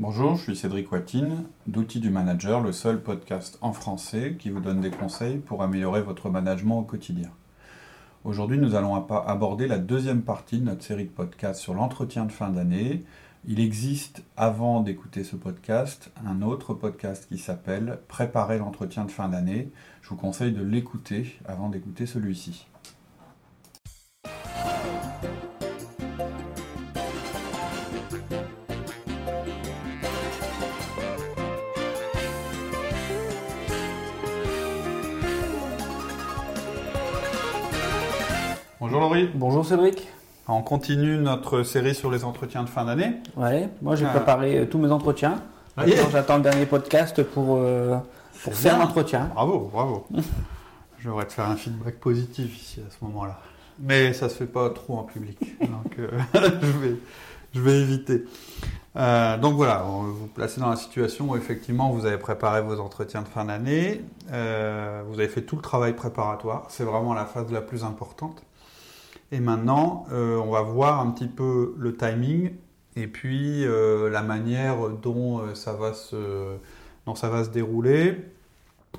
Bonjour, je suis Cédric Watine, d'Outils du Manager, le seul podcast en français qui vous donne des conseils pour améliorer votre management au quotidien. Aujourd'hui, nous allons aborder la deuxième partie de notre série de podcasts sur l'entretien de fin d'année. Il existe, avant d'écouter ce podcast, un autre podcast qui s'appelle Préparer l'entretien de fin d'année. Je vous conseille de l'écouter avant d'écouter celui-ci. Bonjour Cédric. On continue notre série sur les entretiens de fin d'année. Ouais, moi j'ai Ah. préparé euh, tous mes entretiens. Ah, yeah. J'attends le dernier podcast pour, euh, pour faire l'entretien. Bravo, bravo. Je devrais te faire un feedback positif ici à ce moment-là. Mais ça se fait pas trop en public. Donc euh, je, vais, je vais éviter. Euh, donc voilà, on va vous placer dans la situation où effectivement vous avez préparé vos entretiens de fin d'année. Euh, vous avez fait tout le travail préparatoire. C'est vraiment la phase la plus importante. Et maintenant, euh, on va voir un petit peu le timing et puis euh, la manière dont euh, ça va se, ça va se dérouler.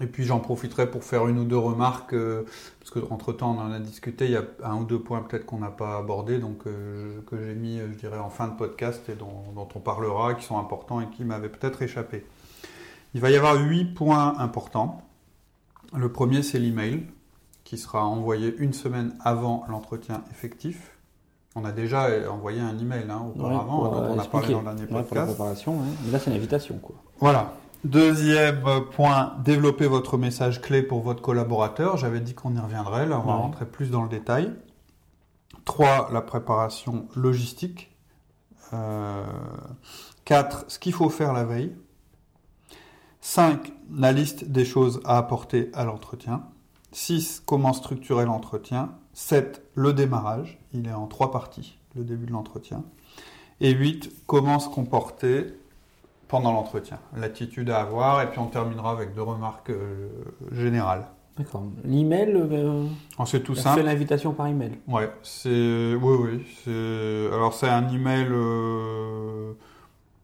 Et puis j'en profiterai pour faire une ou deux remarques, euh, parce qu'entre temps on en a discuté, il y a un ou deux points peut-être qu'on n'a pas abordés, donc que j'ai mis, je dirais, en fin de podcast et dont, dont on parlera, qui sont importants et qui m'avaient peut-être échappé. Il va y avoir huit points importants. Le premier, c'est l'email, qui sera envoyé une semaine avant l'entretien effectif. On a déjà euh, envoyé un email hein, auparavant, Ouais, pour, dont euh, on a parlé expliquer. dans le dernier Ouais, pour la podcast. préparation, ouais. mais là c'est une invitation. Quoi. Voilà. Deuxième euh, point, développer votre message clé pour votre collaborateur. J'avais dit qu'on y reviendrait, là on va Ouais. rentrer plus dans le détail. Trois, la préparation logistique. Euh, Quatre, ce qu'il faut faire la veille. Cinq, la liste des choses à apporter à l'entretien. Six, comment structurer l'entretien. Sept, le démarrage. Il est en trois parties, le début de l'entretien. Et huit, comment se comporter pendant l'entretien, l'attitude à avoir, et puis on terminera avec deux remarques euh, générales. D'accord. L'email, euh, Oh, c'est tout simple. l'invitation par email. Ouais, c'est oui oui, c'est alors c'est un email euh,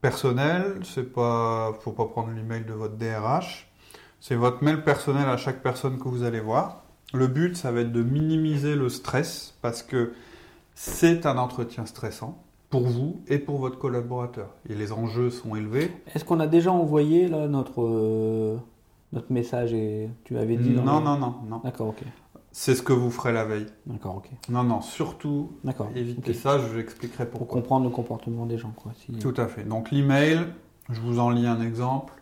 personnel, c'est pas faut pas prendre l'email de votre DRH. C'est votre mail personnel à chaque personne que vous allez voir. Le but, ça va être de minimiser le stress parce que c'est un entretien stressant pour vous et pour votre collaborateur. Et les enjeux sont élevés. Est-ce qu'on a déjà envoyé là notre, euh, notre message et tu avais dit Non, le- non, non, non. D'accord, ok. C'est ce que vous ferez la veille. D'accord, ok. Non, non, surtout évitez ok. ça, je vous expliquerai Pour pourquoi. comprendre le comportement des gens. Quoi. Si- Tout à fait. Donc l'email, je vous en lis un exemple.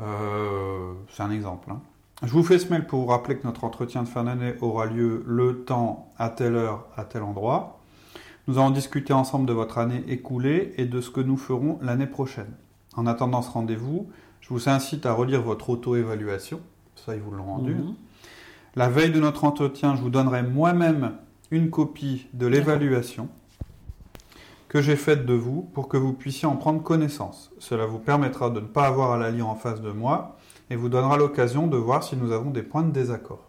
Euh, c'est un exemple. hein. Je vous fais ce mail pour vous rappeler que notre entretien de fin d'année aura lieu le temps, à telle heure, à tel endroit. Nous allons discuter ensemble de votre année écoulée et de ce que nous ferons l'année prochaine. En attendant ce rendez-vous, je vous incite à relire votre auto-évaluation. Ça, ils vous l'ont rendu. Mhm. La veille de notre entretien, je vous donnerai moi-même une copie de l'évaluation que j'ai faite de vous pour que vous puissiez en prendre connaissance. Cela vous permettra de ne pas avoir à la lire en face de moi et vous donnera l'occasion de voir si nous avons des points de désaccord.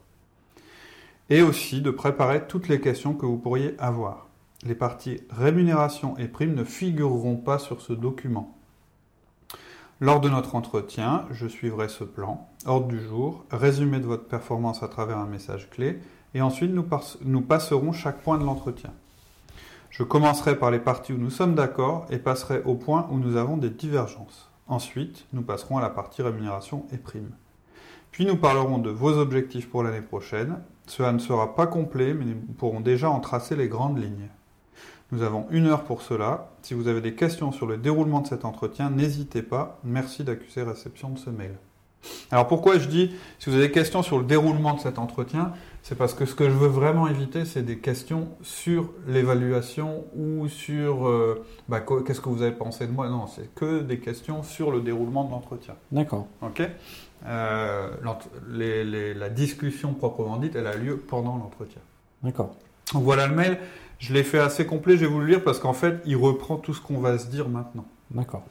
Et aussi de préparer toutes les questions que vous pourriez avoir. Les parties rémunération et primes ne figureront pas sur ce document. Lors de notre entretien, je suivrai ce plan, ordre du jour, résumé de votre performance à travers un message clé, et ensuite nous, passerons chaque point de l'entretien. Je commencerai par les parties où nous sommes d'accord et passerai au point où nous avons des divergences. Ensuite, nous passerons à la partie rémunération et primes. Puis nous parlerons de vos objectifs pour l'année prochaine. Cela ne sera pas complet, mais nous pourrons déjà en tracer les grandes lignes. Nous avons une heure pour cela. Si vous avez des questions sur le déroulement de cet entretien, n'hésitez pas. Merci d'accuser réception de ce mail. Alors pourquoi je dis, si vous avez des questions sur le déroulement de cet entretien, c'est parce que ce que je veux vraiment éviter, c'est des questions sur l'évaluation ou sur euh, bah, qu'est-ce que vous avez pensé de moi. Non, c'est que des questions sur le déroulement de l'entretien. D'accord. Ok? Euh, l'ent- les- les- La discussion proprement dite, elle a lieu pendant l'entretien. D'accord. Donc voilà le mail. Je l'ai fait assez complet, je vais vous le lire parce qu'en fait, il reprend tout ce qu'on va se dire maintenant. D'accord.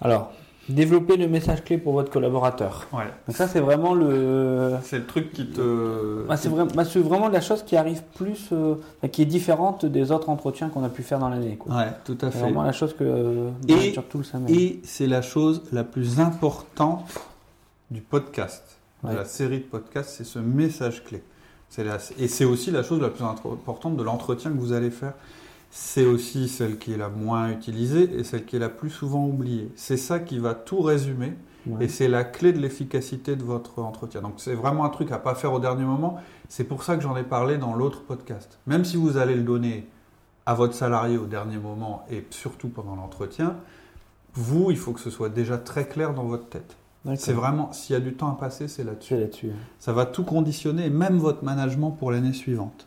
Alors, développer le message clé pour votre collaborateur. Ouais. Donc ça, c'est vraiment le... C'est le truc qui te. Bah, c'est bah, c'est vraiment la chose qui arrive plus, euh, qui est différente des autres entretiens qu'on a pu faire dans l'année. Ouais, tout à C'est fait. vraiment la chose que euh, Et- le. Et c'est la chose la plus importante du podcast, de la série de podcasts, c'est ce message clé. C'est la- Et c'est aussi la chose la plus importante de l'entretien que vous allez faire. C'est aussi celle qui est la moins utilisée et celle qui est la plus souvent oubliée. C'est ça qui va tout résumer Ouais. et c'est la clé de l'efficacité de votre entretien. Donc c'est vraiment un truc à pas faire au dernier moment. C'est pour ça que j'en ai parlé dans l'autre podcast. Même si vous allez le donner à votre salarié au dernier moment et surtout pendant l'entretien, vous, il faut que ce soit déjà très clair dans votre tête. C'est vraiment, s'il y a du temps à passer, c'est là-dessus. C'est là-dessus. Ça va tout conditionner, même votre management pour l'année suivante.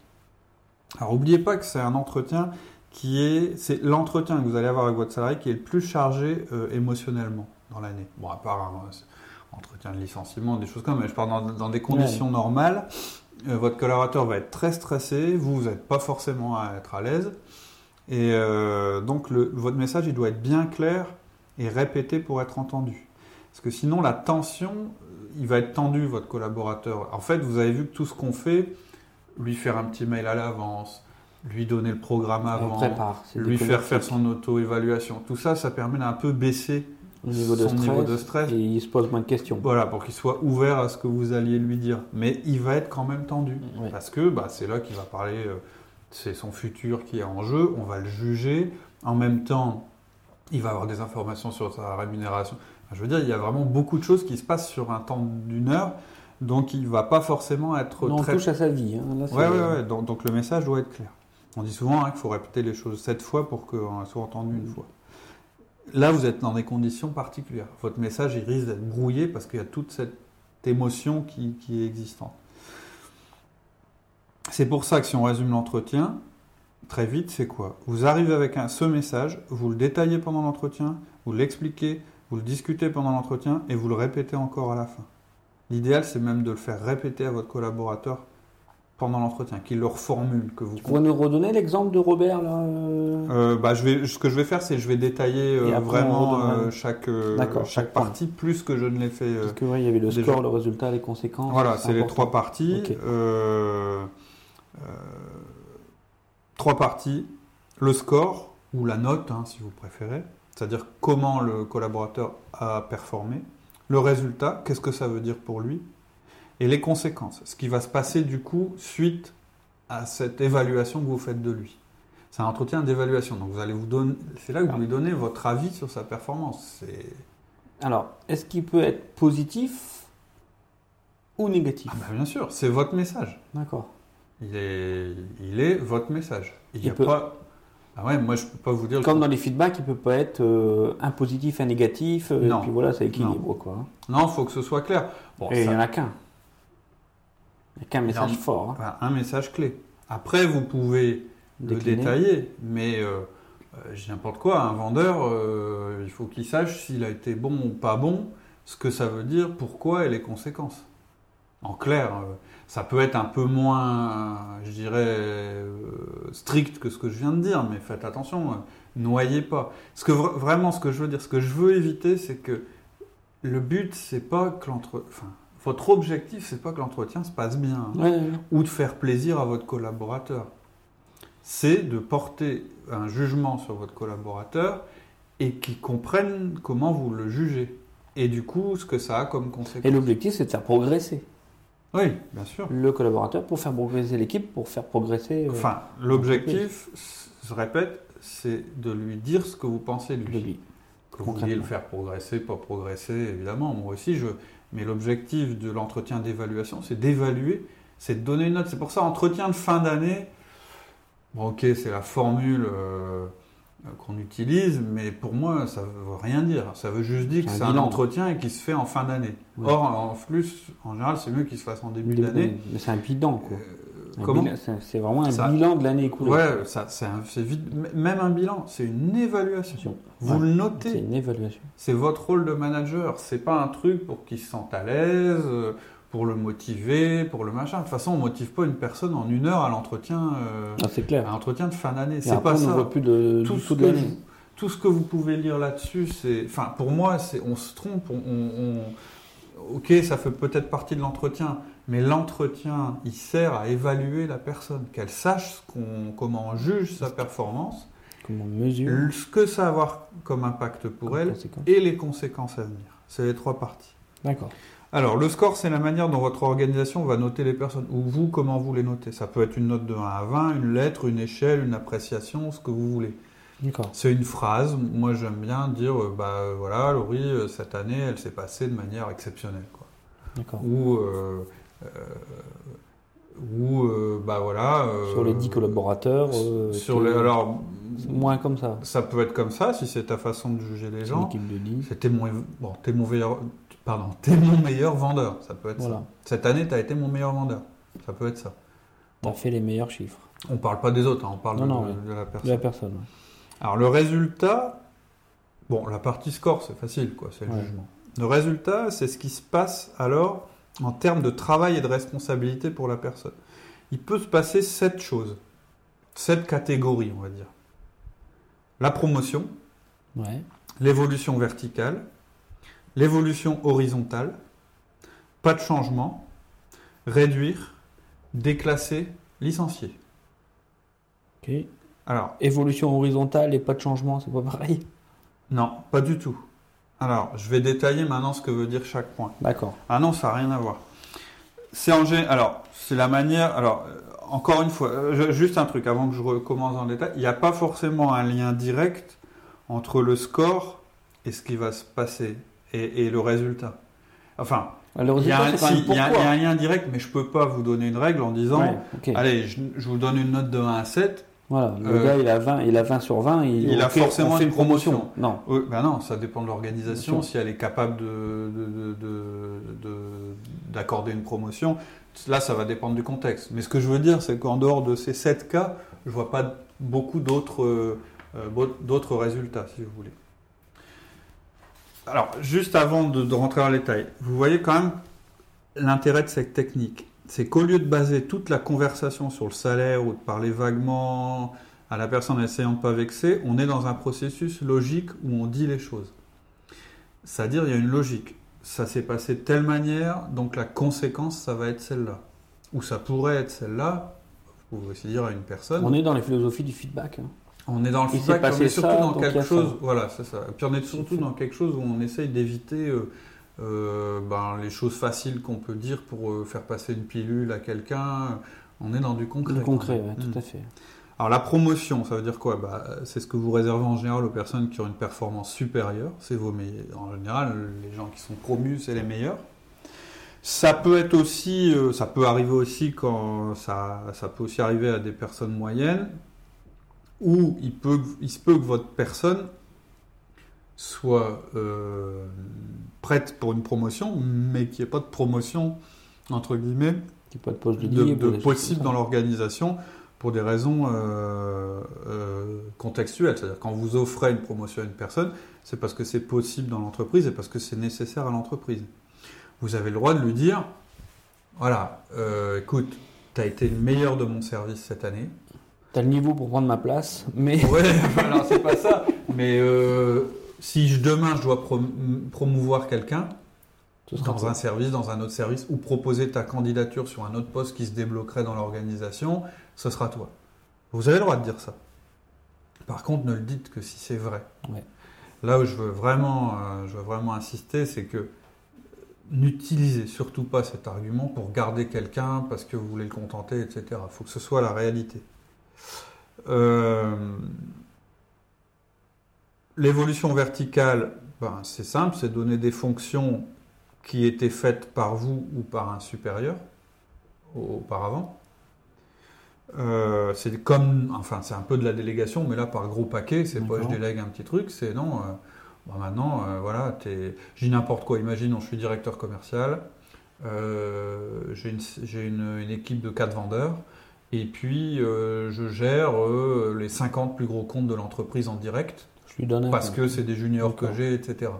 Alors, n'oubliez pas que c'est un entretien qui est, c'est l'entretien que vous allez avoir avec votre salarié qui est le plus chargé euh, émotionnellement dans l'année. Bon, à part un c'est- entretien de licenciement, des choses comme ça, mais je parle dans, dans des conditions normales. Euh, votre collaborateur va être très stressé, vous, vous n'êtes pas forcément à être à l'aise. Et euh, donc, le- votre message, il doit être bien clair et répété pour être entendu. Parce que sinon, la tension, il va être tendu, votre collaborateur. En fait, vous avez vu que tout ce qu'on fait, lui faire un petit mail à l'avance, lui donner le programme avant, prépare. lui faire faire son auto-évaluation, tout ça, ça permet d'un peu baisser au niveau de son stress, niveau de stress. et il se pose moins de questions. Voilà, pour qu'il soit ouvert à ce que vous alliez lui dire. Mais il va être quand même tendu. Ouais. Parce que bah, c'est là qu'il va parler, euh, c'est son futur qui est en jeu, on va le juger. En même temps, il va avoir des informations sur sa rémunération. Enfin, je veux dire, il y a vraiment beaucoup de choses qui se passent sur un temps d'une heure, donc il va pas forcément être Non, on très... touche à sa vie. hein. Là, c'est- Ouais, ouais, ouais. Donc, donc le message doit être clair. On dit souvent hein, qu'il faut répéter les choses sept fois pour qu'on soit entendu une Mm. fois. Là, vous êtes dans des conditions particulières. Votre message, il risque d'être brouillé parce qu'il y a toute cette émotion qui, qui est existante. C'est pour ça que si on résume l'entretien, très vite, c'est quoi? Vous arrivez avec un, ce message, vous le détaillez pendant l'entretien, vous l'expliquez, vous le discutez pendant l'entretien et vous le répétez encore à la fin. L'idéal, c'est même de le faire répéter à votre collaborateur pendant l'entretien, qu'il le reformule, que vous Vous pouvez nous redonner l'exemple de Robert là euh, euh, bah, je vais, ce que je vais faire, c'est que je vais détailler euh, après, vraiment euh, chaque, chaque point. partie, plus que je ne l'ai fait. Parce que ouais, il y avait le déjà- score, le résultat, les conséquences. voilà, c'est les trois parties. Trois parties. Le score, ou la note, hein, si vous préférez, c'est-à-dire comment le collaborateur a performé. Le résultat, qu'est-ce que ça veut dire pour lui Et les conséquences, ce qui va se passer du coup suite à cette évaluation que vous faites de lui. C'est un entretien d'évaluation, donc vous allez vous donner, c'est là que vous lui donnez votre avis sur sa performance. Alors, est-ce qu'il peut être positif ou négatif? Ah bah, bien sûr, c'est votre message. D'accord. Il est, il est votre message. Il Il n'y a peut- pas. Ah ouais, moi je peux pas vous dire. Comme dans les feedbacks, il peut pas être euh, un positif, un négatif, euh, Non. et puis voilà, ça équilibre quoi. Non, il faut que ce soit clair. Bon, et il n'y en a qu'un. Il n'y a qu'un message fort. hein. un message clé. Après, vous pouvez le détailler, mais euh, euh, je dis n'importe quoi. Un vendeur, euh, il faut qu'il sache s'il a été bon ou pas bon, ce que ça veut dire, pourquoi et les conséquences. En clair, euh, ça peut être un peu moins, je dirais, euh, strict que ce que je viens de dire, mais faites attention, euh, noyez pas. Ce que vra- vraiment, ce que je veux dire, ce que je veux éviter, c'est que le but, c'est pas que l'entre, enfin, votre objectif, c'est pas que l'entretien se passe bien hein, Ouais, ouais, ouais. ou de faire plaisir à votre collaborateur. C'est de porter un jugement sur votre collaborateur et qu'il comprenne comment vous le jugez. Et du coup, ce que ça a comme Et conséquence. l'objectif, c'est de faire progresser Oui, bien sûr. le collaborateur pour faire progresser l'équipe, pour faire progresser euh, Enfin, l'objectif, je répète, c'est de lui dire ce que vous pensez de le lui. lui. Que vous vouliez le concrètement. faire progresser, pas progresser, évidemment, moi aussi je. Mais l'objectif de l'entretien d'évaluation, c'est d'évaluer, c'est de donner une note. C'est pour ça, entretien de fin d'année, bon, ok, c'est la formule euh, euh, qu'on utilise, mais pour moi, ça veut rien dire. Ça veut juste dire que C'est un c'est entretien qui se fait en fin d'année. Ouais. Or, en plus, en général, c'est mieux qu'il se fasse en début d'année. Mais c'est un bilan quoi. Euh, comment C'est c'est vraiment un Ça- bilan de l'année écoulée. Ouais, ça, c'est c'est même un bilan, c'est une évaluation. Vous Ouais. le C'est notez. une évaluation. C'est votre rôle de manager. C'est pas un truc pour qu'il se sente à l'aise, euh, pour le motiver, pour le machin. De toute façon, on motive pas une personne en une heure à l'entretien, euh, Ah, c'est clair. à l'entretien de fin d'année. C'est pas on ne ça. voit plus de, Tout ce de que je- tout ce que vous pouvez lire là-dessus, c'est, enfin, pour moi, c'est, on se trompe. On, on- ok, ça fait peut-être partie de l'entretien, mais l'entretien, il sert à évaluer la personne, qu'elle sache comment on juge sa performance, Comment on mesure ce que ça va avoir comme impact pour comme elle et les conséquences à venir. C'est les trois parties. D'accord. Alors, le score, c'est la manière dont votre organisation va noter les personnes. Ou vous, comment vous les notez. Ça peut être une note de 1 à 20, une lettre, une échelle, une appréciation, ce que vous voulez. D'accord. C'est une phrase. Moi, j'aime bien dire, euh, bah euh, voilà, Laurie, euh, cette année, elle s'est passée de manière exceptionnelle. Quoi. D'accord. Ou, euh, euh, ou euh, bah voilà. Sur les 10 collaborateurs. Sur les, alors, Moins comme ça. ça peut être comme ça, si c'est ta façon de juger les gens. l'équipe de 10. C'était mon, bon, t'es mon meilleur, pardon, t'es mon meilleur vendeur. Ça peut être ça. Cette année, tu as été mon meilleur vendeur. Ça peut être ça. T'as fait les meilleurs chiffres On parle pas des autres, hein, on parle Non, de, non, de ouais. la de personne. la personne. ouais. Alors le résultat, bon, la partie score, c'est facile, quoi, c'est le Ouais. jugement. Le résultat, c'est ce qui se passe alors en termes de travail et de responsabilité pour la personne. Il peut se passer sept choses, sept catégories, on va dire. La promotion, l'évolution verticale, l'évolution horizontale, pas de changement, réduire, déclasser, licencier. Ok. Alors, Évolution horizontale et pas de changement, c'est pas pareil? Non, pas du tout. Alors, je vais détailler maintenant ce que veut dire chaque point. D'accord. Ah non, ça n'a rien à voir. C'est en gé- Alors, c'est la manière. Alors, euh, encore une fois, euh, je- juste un truc avant que je recommence en détail. Il n'y a pas forcément un lien direct entre le score et ce qui va se passer et, et le résultat. Enfin, il y, a un, si, y a- y a lien direct, mais je peux pas vous donner une règle en disant Ouais. Allez, je, je vous donne une note de 1 à 7. Voilà, le Euh, gars il a 20, il a 20 sur 20, il, a fait- forcément fait une promotion. Non, Oui, ben non, ça dépend de l'organisation, si elle est capable de- de- de- d'accorder une promotion. Là, ça va dépendre du contexte. Mais ce que je veux dire, c'est qu'en dehors de ces 7 cas, je vois pas beaucoup d'autres euh, euh, résultats, si vous voulez. Alors, juste avant de, rentrer dans les détails, vous voyez quand même l'intérêt de cette technique. C'est qu'au lieu de baser toute la conversation sur le salaire ou de parler vaguement à la personne en essayant de ne pas vexer, on est dans un processus logique où on dit les choses. C'est-à-dire, il y a une logique. Ça s'est passé de telle manière, donc la conséquence, ça va être celle-là. Ou ça pourrait être celle-là. Vous pouvez aussi dire à une personne. on est dans les philosophies du feedback. hein. On est dans le feedback, on est surtout ça, dans quelque ça. chose. Voilà, c'est ça. Puis on est surtout dans quelque chose où on essaye d'éviter euh, euh, ben, les choses faciles qu'on peut dire pour euh, faire passer une pilule à quelqu'un. On est dans du concret. Le concret, ouais, Mm. tout à fait. Alors la promotion, ça veut dire quoi? Bah, C'est ce que vous réservez en général aux personnes qui ont une performance supérieure. C'est vos meilleurs. En général, les gens qui sont promus, c'est les meilleurs. Ça peut être aussi, euh, ça peut arriver aussi quand ça, ça peut aussi arriver à des personnes moyennes, où il, peut, il se peut que votre personne soit euh, prête pour une promotion, mais qu'il n'y ait pas de promotion, entre guillemets, pas de poste de, possible dans l'organisation pour des raisons euh, euh, contextuelles. C'est-à-dire quand vous offrez une promotion à une personne, c'est parce que c'est possible dans l'entreprise et parce que c'est nécessaire à l'entreprise. Vous avez le droit de lui dire, voilà, écoute, tu as été le meilleur de mon service cette année. T'as le niveau pour prendre ma place, mais Ouais, alors c'est pas ça. Mais euh, si je, demain je dois prom- promouvoir quelqu'un, dans un service, dans un autre service, ou proposer ta candidature sur un autre poste qui se débloquerait dans l'organisation, ce sera toi. Vous avez le droit de dire ça. Par contre, ne le dites que si c'est vrai. Ouais. Là où je veux vraiment, euh, je veux vraiment insister, c'est que n'utilisez surtout pas cet argument pour garder quelqu'un parce que vous voulez le contenter, etc. Il faut que ce soit la réalité. Euh, L'évolution verticale, ben, c'est simple, c'est donner des fonctions qui étaient faites par vous ou par un supérieur auparavant. Euh, c'est comme, enfin, c'est un peu de la délégation, mais là par gros paquet, c'est pas je délègue un petit truc, c'est non. euh, maintenant, euh, voilà, dis n'importe quoi. Imaginons, je suis directeur commercial, j'ai une, j'ai une- une équipe de 4 vendeurs, et puis euh, je gère euh, les 50 plus gros comptes de l'entreprise en direct je lui donne un parce que c'est des juniors que j'ai, etc.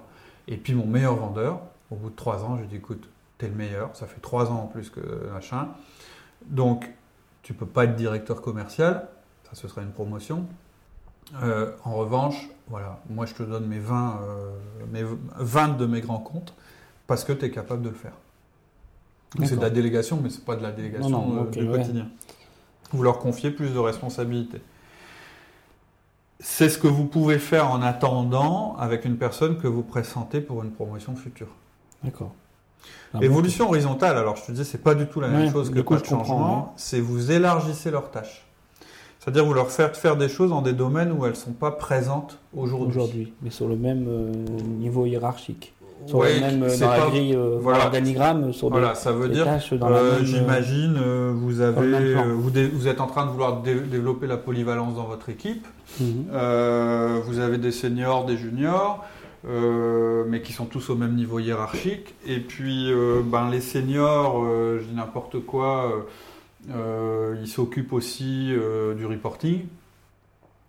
Et puis mon meilleur vendeur, au bout de trois ans, je lui dis écoute, t'es le meilleur, ça fait trois ans en plus que machin. Donc, tu peux pas être directeur commercial, ça ce serait une promotion. Euh, en revanche, voilà, moi je te donne mes 20, euh, mes 20 de mes grands comptes parce que tu es capable de le faire. C'est de la délégation, mais c'est pas de la délégation Non, non, euh, ok, du ouais. Vous leur confiez plus de responsabilités. C'est ce que vous pouvez faire en attendant avec une personne que vous pressentez pour une promotion future. D'accord. Ah, Évolution horizontale, alors je te dis, c'est pas du tout la même Ouais, chose que coup, pas de changement, c'est vous élargissez leurs tâches. C'est-à-dire vous leur faites faire des choses dans des domaines où elles sont pas présentes aujourd'hui. Aujourd'hui, mais sur le même euh, niveau hiérarchique. Sur Ouais, le même, dans la pas- grille, euh, voilà. sur Voilà, des, ça veut des dire, tâches dans euh, la même... j'imagine, euh, vous avez, euh, vous, dé- vous êtes en train de vouloir dé- développer la polyvalence dans votre équipe. Mhm. Vous avez des seniors, des juniors, euh, mais qui sont tous au même niveau hiérarchique. Et puis, euh, ben, les seniors, euh, je dis n'importe quoi, ils s'occupent aussi du reporting,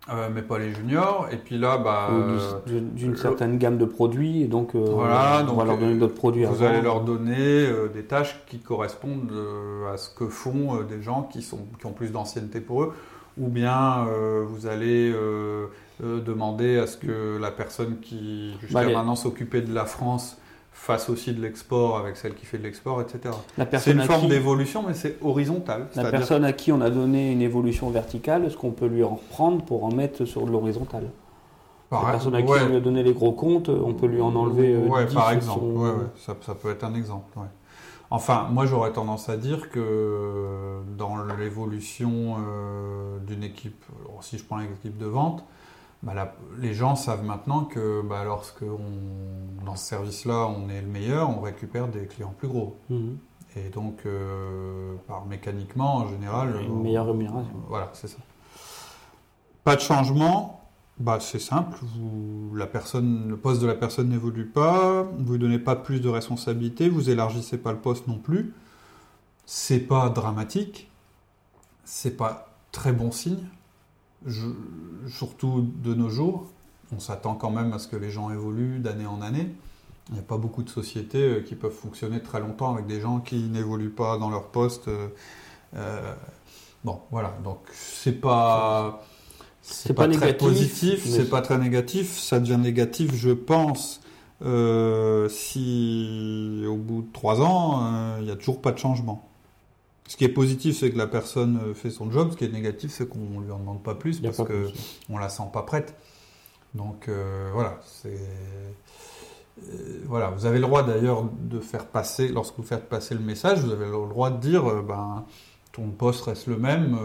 euh, mais pas les juniors. Et puis là, bah, euh, d'une certaine gamme de produits, et donc, euh, Voilà, on va leur donner euh, d'autres produits vous avant. allez leur donner euh, des tâches qui correspondent euh, à ce que font euh, des gens qui, sont, qui ont plus d'ancienneté pour eux, ou bien euh, vous allez euh, euh, demander à ce que la personne qui jusqu'à Bah, maintenant s'occupait de la France fasse aussi de l'export avec celle qui fait de l'export, etc. C'est une forme qui, d'évolution, mais c'est horizontal. la personne à qui on a donné une évolution verticale, est-ce qu'on peut lui en reprendre pour en mettre sur de l'horizontale La personne à qui ouais. on lui a donné les gros comptes, on peut lui en enlever euh, 10 par exemple. son- Ouais, ouais, Ça, ça peut être un exemple. Enfin, moi j'aurais tendance à dire que dans l'évolution euh, d'une équipe, si je prends l'équipe de vente, bah, la- les gens savent maintenant que bah, lorsque on, dans ce service-là on est le meilleur, on récupère des clients plus gros. Mhm. Et donc, euh, par mécaniquement, en général, Une on- meilleure rémunération. Voilà, c'est ça. Pas de changement, bah, c'est simple. Vous, la personne, le poste de la personne n'évolue pas, vous ne donnez pas plus de responsabilités, vous élargissez pas le poste non plus. C'est pas dramatique, c'est pas très bon signe. Je- surtout de nos jours, on s'attend quand même à ce que les gens évoluent d'année en année. Il n'y a pas beaucoup de sociétés euh, qui peuvent fonctionner très longtemps avec des gens qui n'évoluent pas dans leur poste. euh, euh, bon, voilà. Donc c'est pas C'est pas très négatif, positif, mais c'est pas très négatif. Ça devient négatif, je pense, euh, si au bout de trois ans, euh, il n'y a toujours pas de changement. Ce qui est positif, c'est que la personne euh, fait son job. Ce qui est négatif, c'est qu'on lui en demande pas plus parce pas que plus. on la sent pas prête. Donc euh, voilà, c'est euh, voilà. Vous avez le droit d'ailleurs de faire passer, lorsque vous faites passer le message, vous avez le droit de dire, euh, ben ton poste reste le même,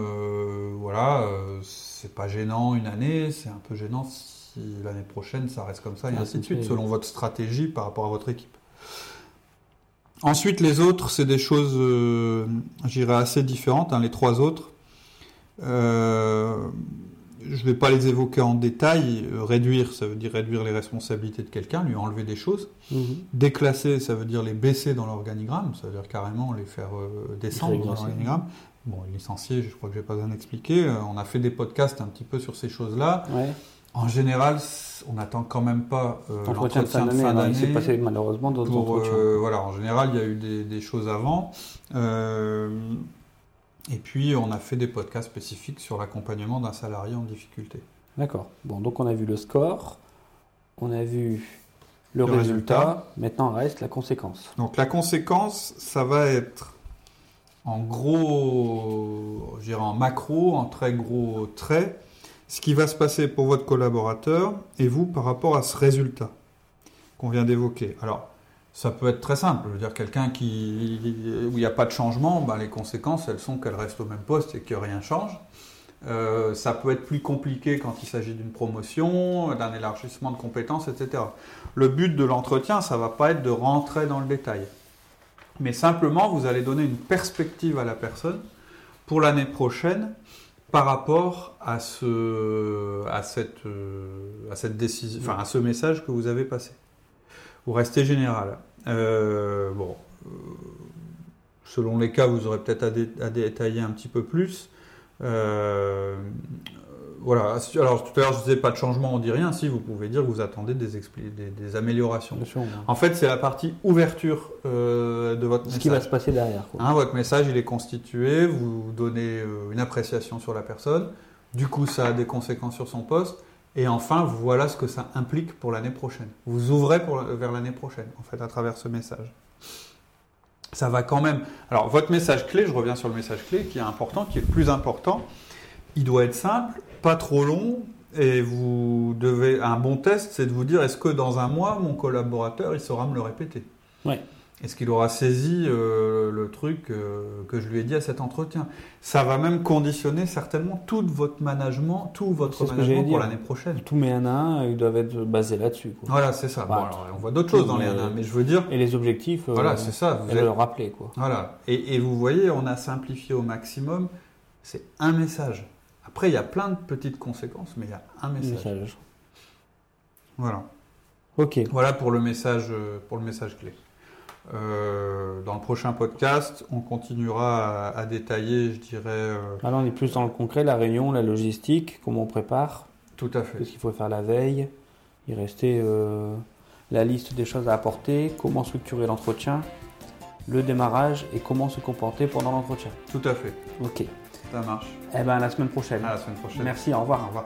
voilà, c'est pas gênant une année, c'est un peu gênant si l'année prochaine ça reste comme ça et Ouais, ainsi de suite, selon votre stratégie par rapport à votre équipe. Ensuite, les autres, c'est des choses, euh, j'irais assez différentes, hein, les trois autres. Euh, je ne vais pas les évoquer en détail. Euh, réduire, ça veut dire réduire les responsabilités de quelqu'un, lui enlever des choses. Mhm. Déclasser, ça veut dire les baisser dans l'organigramme, ça veut dire carrément les faire euh, descendre dans l'organigramme. Bon, licencier, je crois que je n'ai pas besoin d'expliquer. On a fait des podcasts un petit peu sur ces choses-là. Ouais. En général, on n'attend quand même pas euh, Entretien de fin d'année, passé malheureusement d'autres entretiens. euh, voilà, en général, il y a eu des, des choses avant. Euh, et puis, on a fait des podcasts spécifiques sur l'accompagnement d'un salarié en difficulté. D'accord. Bon, donc on a vu le score, on a vu le, Le résultat. résultat. Maintenant reste la conséquence. Donc, la conséquence, ça va être en gros, je dirais en macro, en très gros traits, ce qui va se passer pour votre collaborateur et vous par rapport à ce résultat qu'on vient d'évoquer. Alors, ça peut être très simple. Je veux dire, quelqu'un où il n'y a pas de changement, ben, les conséquences, elles sont qu'elle reste au même poste et que rien change. Euh, ça peut être plus compliqué quand il s'agit d'une promotion, d'un élargissement de compétences, etc. Le but de l'entretien, ça va pas être de rentrer dans le détail. Mais simplement, vous allez donner une perspective à la personne pour l'année prochaine par rapport à, ce, à, cette, euh, à cette décision, enfin à ce message que vous avez passé. Vous restez général. Euh, bon, euh, selon les cas, vous aurez peut-être à, dé- à détailler un petit peu plus. Voilà. Alors tout à l'heure, je disais pas de changement, on dit rien. Si vous pouvez dire que vous attendez des, expli- des, des améliorations. Bien sûr. En fait, c'est la partie ouverture euh, de votre Ce message. qui va se passer derrière. quoi. Hein, votre message, il est constitué, vous donnez euh, une appréciation sur la personne, du coup, ça a des conséquences sur son poste, Et enfin, voilà ce que ça implique pour l'année prochaine. Vous ouvrez pour, vers l'année prochaine, en fait, à travers ce message. Ça va quand même. Alors, votre message clé, je reviens sur le message clé qui est important, qui est le plus important. Il doit être simple, pas trop long, et vous devez. Un bon test, c'est de vous dire est-ce que dans un mois, mon collaborateur, il saura me le répéter Ouais. Est-ce qu'il aura saisi euh, le truc euh, que je lui ai dit à cet entretien? Ça va même conditionner certainement tout votre management, tout votre management pour l'année prochaine. Tous mes 1 à 1, ils doivent être basés là-dessus. Voilà, c'est ça. Bon, alors, on voit d'autres choses dans les Mais- 1 mais je veux dire, Et les objectifs, euh, voilà, c'est ça. Vous êtes- le rappeler. Quoi. Voilà. Et, et vous voyez, on a simplifié au maximum. C'est un message. Après, il y a plein de petites conséquences, mais il y a un message. Message. Voilà. Ok. Voilà pour le message, euh, pour le message clé. Euh, dans le prochain podcast, on continuera à, à détailler, je dirais, euh, Ah, Là, on est plus dans le concret, la réunion, la logistique, comment on prépare, tout à fait. qu'est-ce qu'il faut faire la veille. Il restait euh, la liste des choses à apporter, comment structurer l'entretien, le démarrage et comment se comporter pendant l'entretien. Tout à fait. Ok. Ça marche. Eh ben, à la semaine prochaine. À la semaine prochaine. Merci, au revoir. Au revoir.